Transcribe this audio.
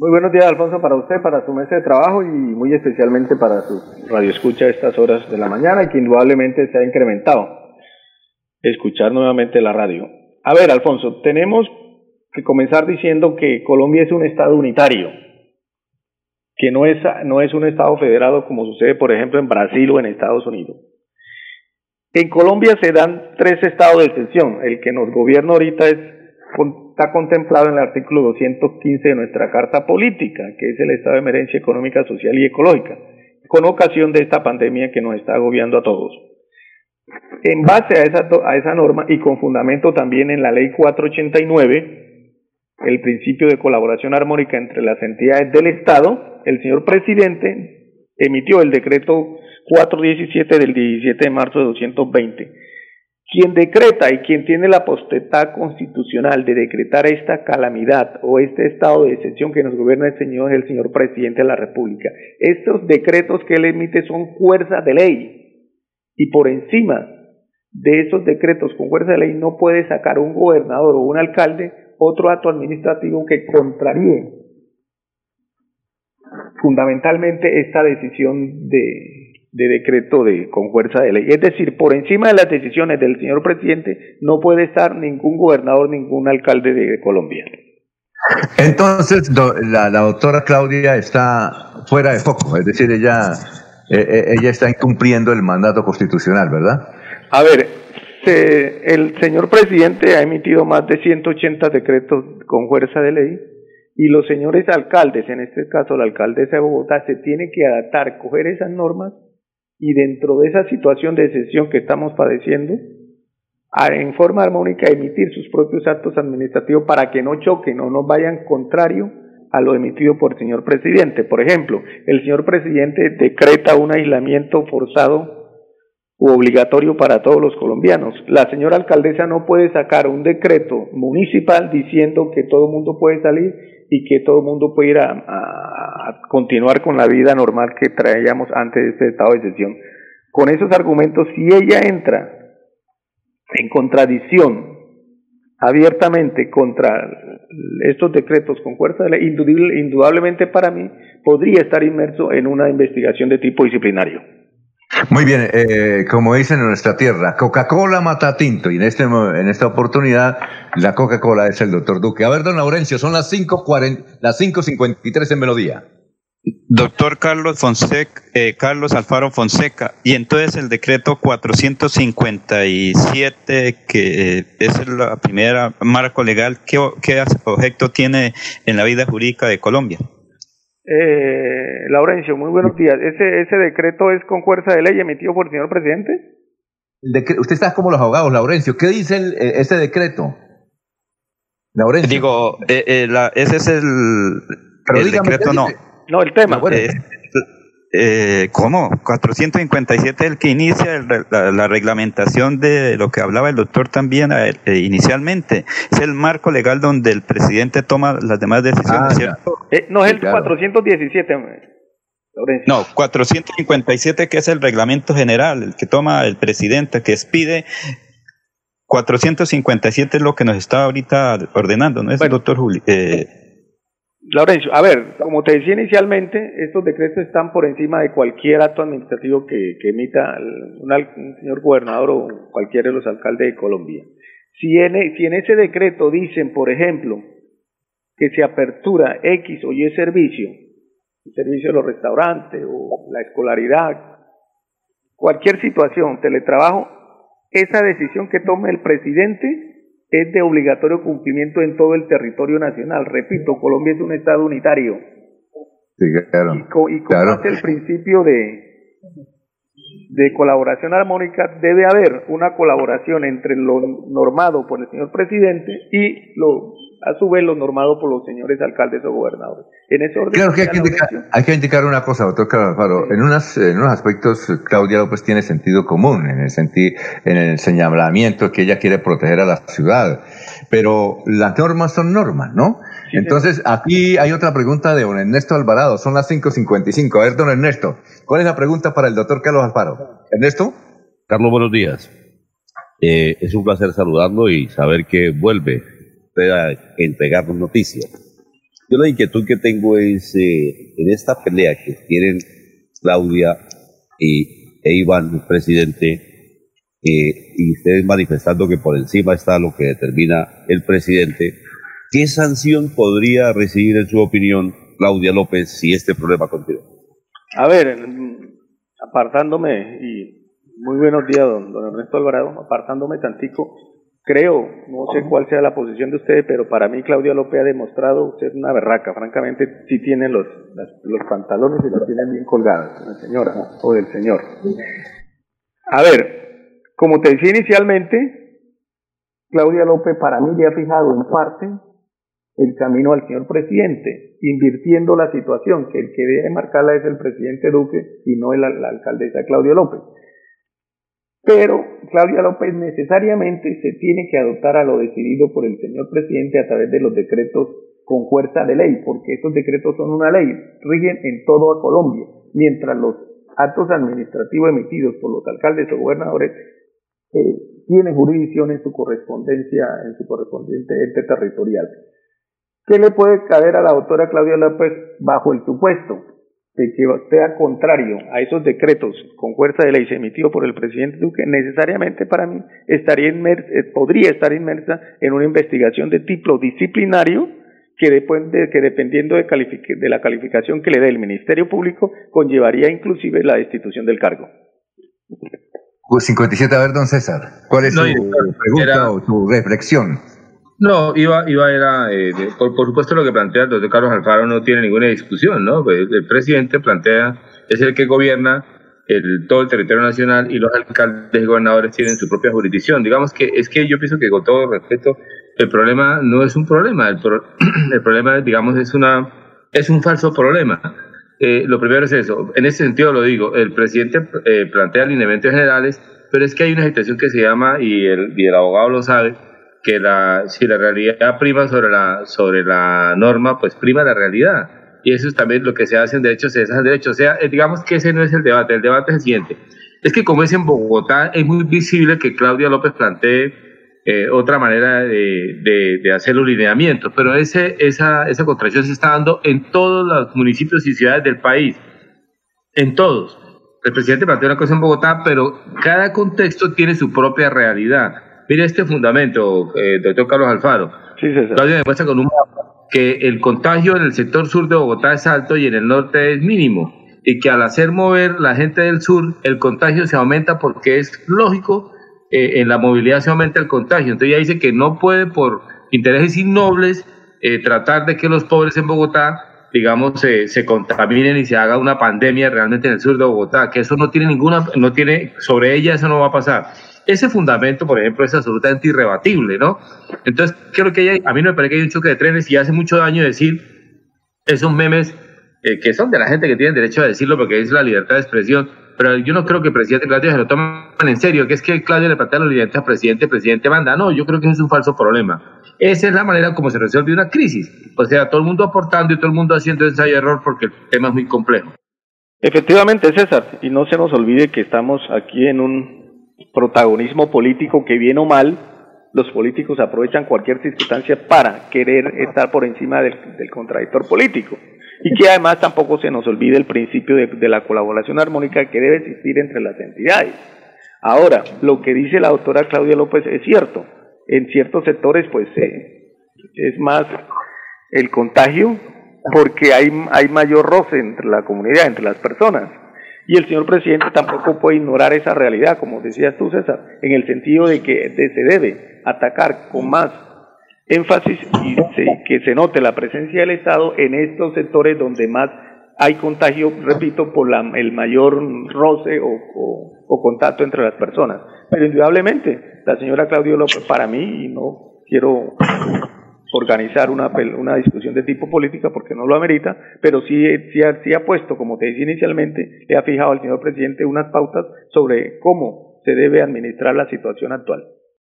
Muy buenos días, Alfonso, para usted, para su mesa de trabajo y muy especialmente para su radio escucha a estas horas de la mañana, que indudablemente se ha incrementado escuchar nuevamente la radio. A ver, Alfonso, tenemos que comenzar diciendo que Colombia es un Estado unitario, que no es, no es un Estado federado como sucede, por ejemplo, en Brasil o en Estados Unidos. En Colombia se dan tres estados de excepción. El que nos gobierna ahorita es está contemplado en el artículo 215 de nuestra Carta Política, que es el estado de emergencia económica, social y ecológica, con ocasión de esta pandemia que nos está agobiando a todos. En base a esa, a esa norma y con fundamento también en la Ley 489, el principio de colaboración armónica entre las entidades del Estado, el señor presidente emitió el decreto 417 del 17 de marzo de 220 quien decreta y quien tiene la potestad constitucional de decretar esta calamidad o este estado de excepción que nos gobierna el Señor el señor presidente de la República. Estos decretos que él emite son fuerza de ley y por encima de esos decretos con fuerza de ley no puede sacar un gobernador o un alcalde otro acto administrativo que contraríe fundamentalmente esta decisión de de decreto de con fuerza de ley. Es decir, por encima de las decisiones del señor presidente no puede estar ningún gobernador, ningún alcalde de, Colombia. Entonces, la, doctora Claudia está fuera de foco, es decir, ella, eh, eh, ella está incumpliendo el mandato constitucional, ¿verdad? A ver, el señor presidente ha emitido más de 180 decretos con fuerza de ley y los señores alcaldes, en este caso la alcaldesa de Bogotá, se tiene que adaptar, coger esas normas y dentro de esa situación de excepción que estamos padeciendo, en forma armónica emitir sus propios actos administrativos para que no choquen o no vayan contrario a lo emitido por el señor presidente. Por ejemplo, el señor presidente decreta un aislamiento forzado u obligatorio para todos los colombianos. La señora alcaldesa no puede sacar un decreto municipal diciendo que todo el mundo puede salir y que todo el mundo puede ir a, continuar con la vida normal que traíamos antes de este estado de excepción. Con esos argumentos, si ella entra en contradicción abiertamente contra estos decretos con fuerza de ley, indudablemente para mí podría estar inmerso en una investigación de tipo disciplinario. Muy bien, eh, como dicen en nuestra tierra, Coca-Cola mata tinto y en, este, en esta oportunidad la Coca-Cola es el doctor Duque. A ver, don Laurencio, son las 5.40, las 5.53 en Melodía. Doctor Carlos Fonseca, eh, Carlos Alfaro Fonseca, y entonces el decreto 457, que eh, es la primera marco legal, ¿qué, qué objeto tiene en la vida jurídica de Colombia? Eh, Laurencio, muy buenos días. ¿Ese, ¿Ese decreto es con fuerza de ley emitido por el señor presidente? usted está como los abogados, Laurencio. ¿Qué dice eh, ese decreto? Laurencio. Digo, eh, eh, ese es el, el decreto, no. No, el tema. bueno. Eh, ¿Cómo? 457 es el que inicia la, reglamentación de lo que hablaba el doctor también eh, inicialmente. Es el marco legal donde el presidente toma las demás decisiones, ah, ¿cierto? Eh, no es el 417. No, 457 que es el reglamento general, el que toma el presidente, que expide 457 es lo que nos está ahorita ordenando, ¿no es el doctor Juli? Eh, Laurencio, a ver, como te decía inicialmente, estos decretos están por encima de cualquier acto administrativo que, emita un, señor gobernador o cualquiera de los alcaldes de Colombia. Si en, si en ese decreto dicen, por ejemplo, que se apertura X o Y servicio, el servicio de los restaurantes o la escolaridad, cualquier situación, teletrabajo, esa decisión que tome el presidente es de obligatorio cumplimiento en todo el territorio nacional. Repito, Colombia es un Estado unitario. Sí, claro. Y, co y el principio de, de colaboración armónica, debe haber una colaboración entre lo normado por el señor presidente y lo a su vez lo normado por los señores alcaldes o gobernadores. En ese orden. Claro que hay que, indicar, una cosa, doctor Carlos En, unas, en unos aspectos, Claudia López tiene sentido común, en el, sentido, en el señalamiento que ella quiere proteger a la ciudad. Pero las normas son normas, ¿no? Entonces, aquí hay otra pregunta de don Ernesto Alvarado. Son las 5.55. A ver, don Ernesto, ¿cuál es la pregunta para el doctor Carlos Alfaro? Ernesto. Carlos, buenos días. Eh, es un placer saludarlo y saber que vuelve a entregarnos noticias. Yo la inquietud que tengo es eh, en esta pelea que tienen Claudia y, e Iván, el presidente, eh, y ustedes manifestando que por encima está lo que determina el presidente, ¿qué sanción podría recibir en su opinión Claudia López si este problema continúa? A ver, apartándome, y muy buenos días, don, don Ernesto Alvarado, apartándome tantico, creo, no sé cuál sea la posición de ustedes, pero para mí Claudia López ha demostrado, usted es una berraca, francamente sí tiene los, los pantalones y los tiene bien colgados, la señora o del señor. A ver, como te decía inicialmente, Claudia López para mí le ha fijado en parte el camino al señor presidente, invirtiendo la situación, que el que debe marcarla es el presidente Duque y no la alcaldesa Claudia López. Pero Claudia López necesariamente se tiene que adoptar a lo decidido por el señor presidente a través de los decretos con fuerza de ley, porque esos decretos son una ley, rigen en todo a Colombia, mientras los actos administrativos emitidos por los alcaldes o gobernadores eh, tienen jurisdicción en su correspondencia, en su correspondiente ente territorial. ¿Qué le puede caer a la doctora Claudia López bajo el supuesto de que sea contrario a esos decretos con fuerza de ley emitidos por el presidente Duque, necesariamente para mí estaría eh, podría estar inmersa en una investigación de tipo disciplinario que, depende, que dependiendo de, de la calificación que le dé el Ministerio Público conllevaría inclusive la destitución del cargo. 57, a ver, don César, ¿cuál es su pregunta o su reflexión? No, iba, iba era, eh, por, supuesto lo que plantea el doctor Carlos Alfaro no tiene ninguna discusión, ¿no? Pues, el, presidente plantea, es el que gobierna el, todo el territorio nacional y los alcaldes y gobernadores tienen su propia jurisdicción. Digamos que es que yo pienso que con todo respeto, el problema no es un problema, el, el problema, digamos, es, una, es un falso problema. Eh, lo primero es eso, en ese sentido lo digo, el presidente eh, plantea lineamientos generales, pero es que hay una situación que se llama, y el, y el abogado lo sabe, que la, si la realidad prima sobre la, sobre la norma, pues prima la realidad. Y eso es también lo que se hace en derechos, se hace en derechos. O sea, eh, digamos que ese no es el debate, el debate es el siguiente. Es que como es en Bogotá, es muy visible que Claudia López plantee eh, otra manera de, de, hacer los lineamientos, pero ese, esa, esa contracción se está dando en todos los municipios y ciudades del país, en todos. El presidente plantea una cosa en Bogotá, pero cada contexto tiene su propia realidad. Mire este fundamento, eh, doctor Carlos Alfaro. Sí, Claudia demuestra con un mapa que el contagio en el sector sur de Bogotá es alto y en el norte es mínimo. Y que al hacer mover la gente del sur, el contagio se aumenta porque es lógico, eh, en la movilidad se aumenta el contagio. Entonces ya dice que no puede por intereses innobles eh, tratar de que los pobres en Bogotá digamos, se, se, contaminen y se haga una pandemia realmente en el sur de Bogotá, que eso no tiene ninguna, no tiene, sobre ella eso no va a pasar. Ese fundamento, por ejemplo, es absolutamente irrebatible, ¿no? Entonces, creo que hay, a mí no me parece que hay un choque de trenes y hace mucho daño decir esos memes eh, que son de la gente que tiene derecho a decirlo porque es la libertad de expresión, pero yo no creo que el presidente Claudio se lo tomen en serio, que es que Claudio le plantea la libertad al presidente, presidente manda. No, yo creo que es un falso problema. Esa es la manera como se resuelve una crisis. O sea, todo el mundo aportando y todo el mundo haciendo ensayo error porque el tema es muy complejo. Efectivamente, César, y no se nos olvide que estamos aquí en un protagonismo político que bien o mal los políticos aprovechan cualquier circunstancia para querer estar por encima del, contradictor político. Y que además tampoco se nos olvide el principio de, la colaboración armónica que debe existir entre las entidades. Ahora, lo que dice la doctora Claudia López es cierto. En ciertos sectores, pues, es más el contagio porque hay, hay mayor roce entre la comunidad, entre las personas. Y el señor presidente tampoco puede ignorar esa realidad, como decías tú, César, en el sentido de que se debe atacar con más énfasis y que se note la presencia del Estado en estos sectores donde más hay contagio, repito, por la, el mayor roce o, contacto entre las personas. Pero indudablemente, la señora Claudio López, para mí, y no quiero organizar una, una discusión de tipo política porque no lo amerita, pero sí, sí, sí ha puesto, como te decía inicialmente, le ha fijado al señor presidente unas pautas sobre cómo se debe administrar la situación actual.